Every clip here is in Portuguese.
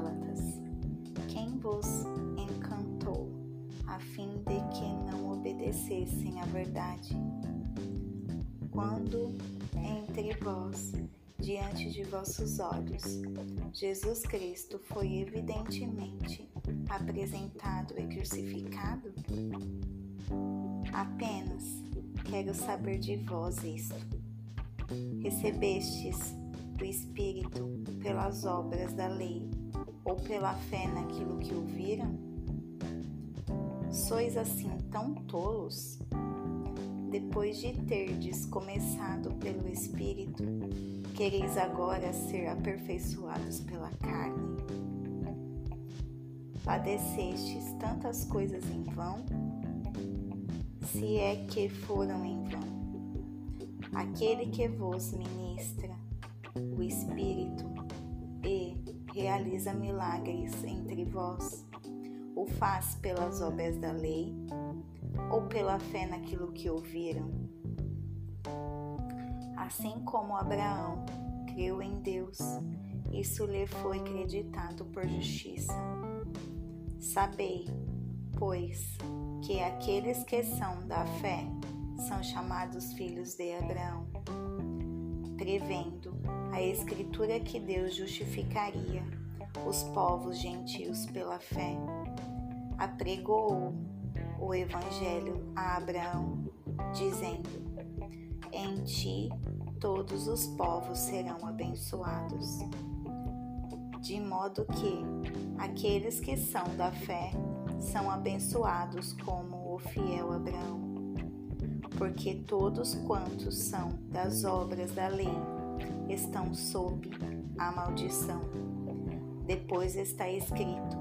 Gálatas: Quem vos encantou a fim de que não obedecessem à verdade? Quando entre vós, diante de vossos olhos, Jesus Cristo foi evidentemente apresentado e crucificado? Apenas quero saber de vós isto. Recebestes o Espírito pelas obras da lei ou pela fé naquilo que ouviram? Sois assim tão tolos? Depois de terdes começado pelo Espírito, quereis agora ser aperfeiçoados pela carne? Padecestes tantas coisas em vão? Se é que foram em vão. Aquele que vos ministra o Espírito realiza milagres entre vós, o faz pelas obras da lei ou pela fé naquilo que ouviram? Assim como Abraão creu em Deus, isso lhe foi creditado por justiça. Sabei, pois, que aqueles que são da fé são chamados filhos de Abraão, prevendo a Escritura que Deus justificaria os povos gentios pela fé. Apregou o Evangelho a Abraão, dizendo: Em ti todos os povos serão abençoados. De modo que aqueles que são da fé são abençoados como o fiel Abraão porque todos quantos são das obras da lei estão sob a maldição. Depois está escrito: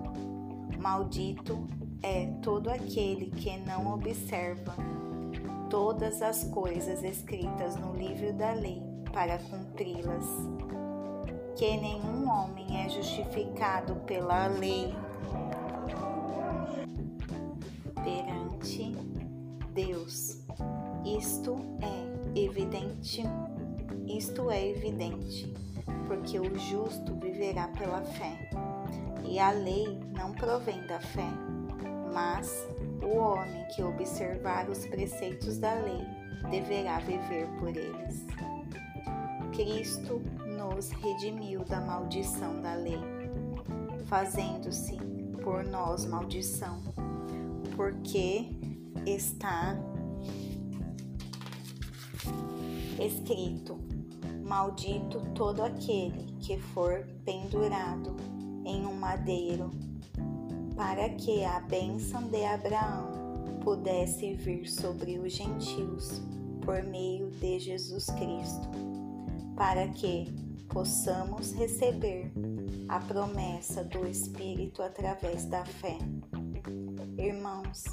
Maldito é todo aquele que não observa todas as coisas escritas no livro da lei para cumpri-las. Que nenhum homem é justificado pela lei perante Deus isto é evidente, isto é evidente, porque o justo viverá pela fé. E a lei não provém da fé, mas o homem que observar os preceitos da lei deverá viver por eles. Cristo nos redimiu da maldição da lei, fazendo-se por nós maldição, porque está escrito: Maldito todo aquele que for pendurado em um madeiro, para que a bênção de Abraão pudesse vir sobre os gentios por meio de Jesus Cristo, para que possamos receber a promessa do Espírito através da fé. Irmãos,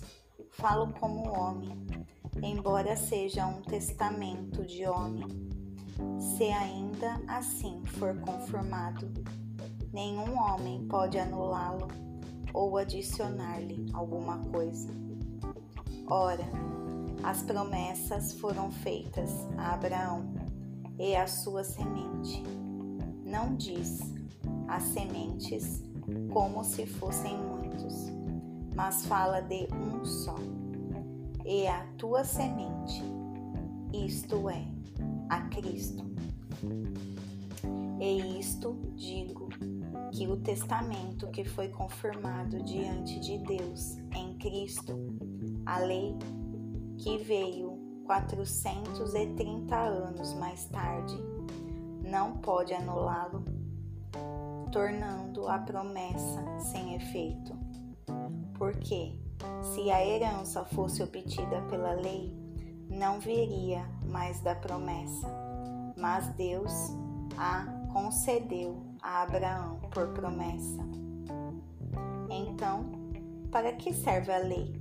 falo como homem embora seja um testamento de homem, se ainda assim for conformado, nenhum homem pode anulá-lo ou adicionar-lhe alguma coisa. Ora, as promessas foram feitas a Abraão e à sua semente. Não diz as sementes como se fossem muitos, mas fala de um só e a tua semente, isto é, a Cristo. E isto digo que o testamento que foi confirmado diante de Deus em Cristo, a lei que veio 430 anos mais tarde, não pode anulá-lo, tornando a promessa sem efeito. Porque se a herança fosse obtida pela lei, não viria mais da promessa, mas Deus a concedeu a Abraão por promessa. Então, para que serve a lei?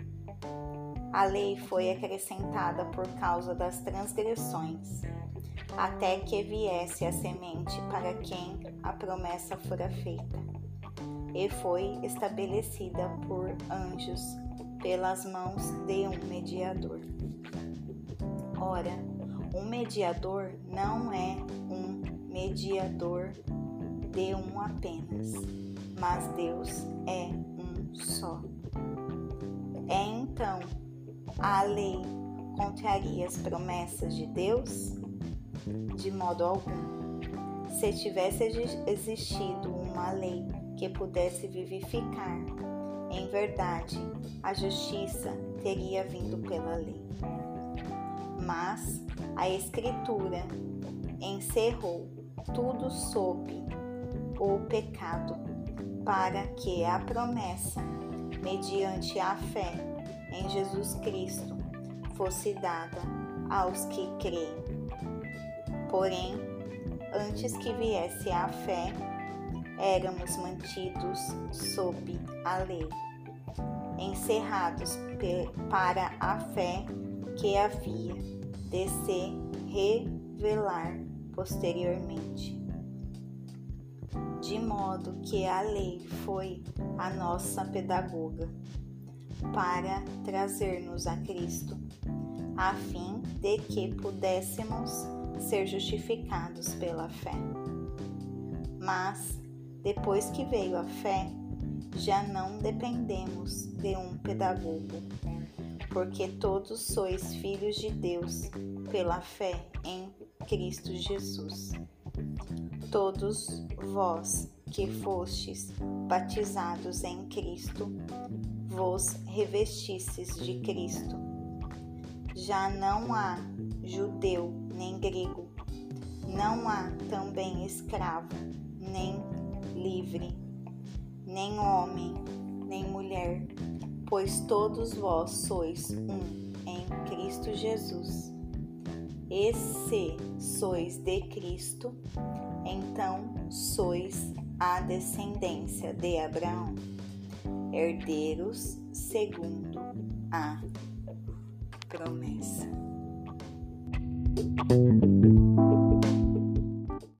A lei foi acrescentada por causa das transgressões, até que viesse a semente para quem a promessa fora feita, e foi estabelecida por anjos pelas mãos de um mediador. Ora, um mediador não é um mediador de um apenas, mas Deus é um só. É então a lei contraria as promessas de Deus? De modo algum. Se tivesse existido uma lei que pudesse vivificar, em verdade, a justiça teria vindo pela lei. Mas a Escritura encerrou tudo sob o pecado, para que a promessa, mediante a fé em Jesus Cristo, fosse dada aos que creem. Porém, antes que viesse a fé, éramos mantidos sob a lei, encerrados para a fé que havia de se revelar posteriormente. De modo que a lei foi a nossa pedagoga para trazer-nos a Cristo, a fim de que pudéssemos ser justificados pela fé. Mas, depois que veio a fé, já não dependemos de um pedagogo, porque todos sois filhos de Deus pela fé em Cristo Jesus. Todos vós que fostes batizados em Cristo, vos revestistes de Cristo. Já não há judeu nem grego, não há também escravo, nem livre, nem homem, nem mulher, pois todos vós sois um em Cristo Jesus. E se sois de Cristo, então sois a descendência de Abraão, herdeiros segundo a promessa.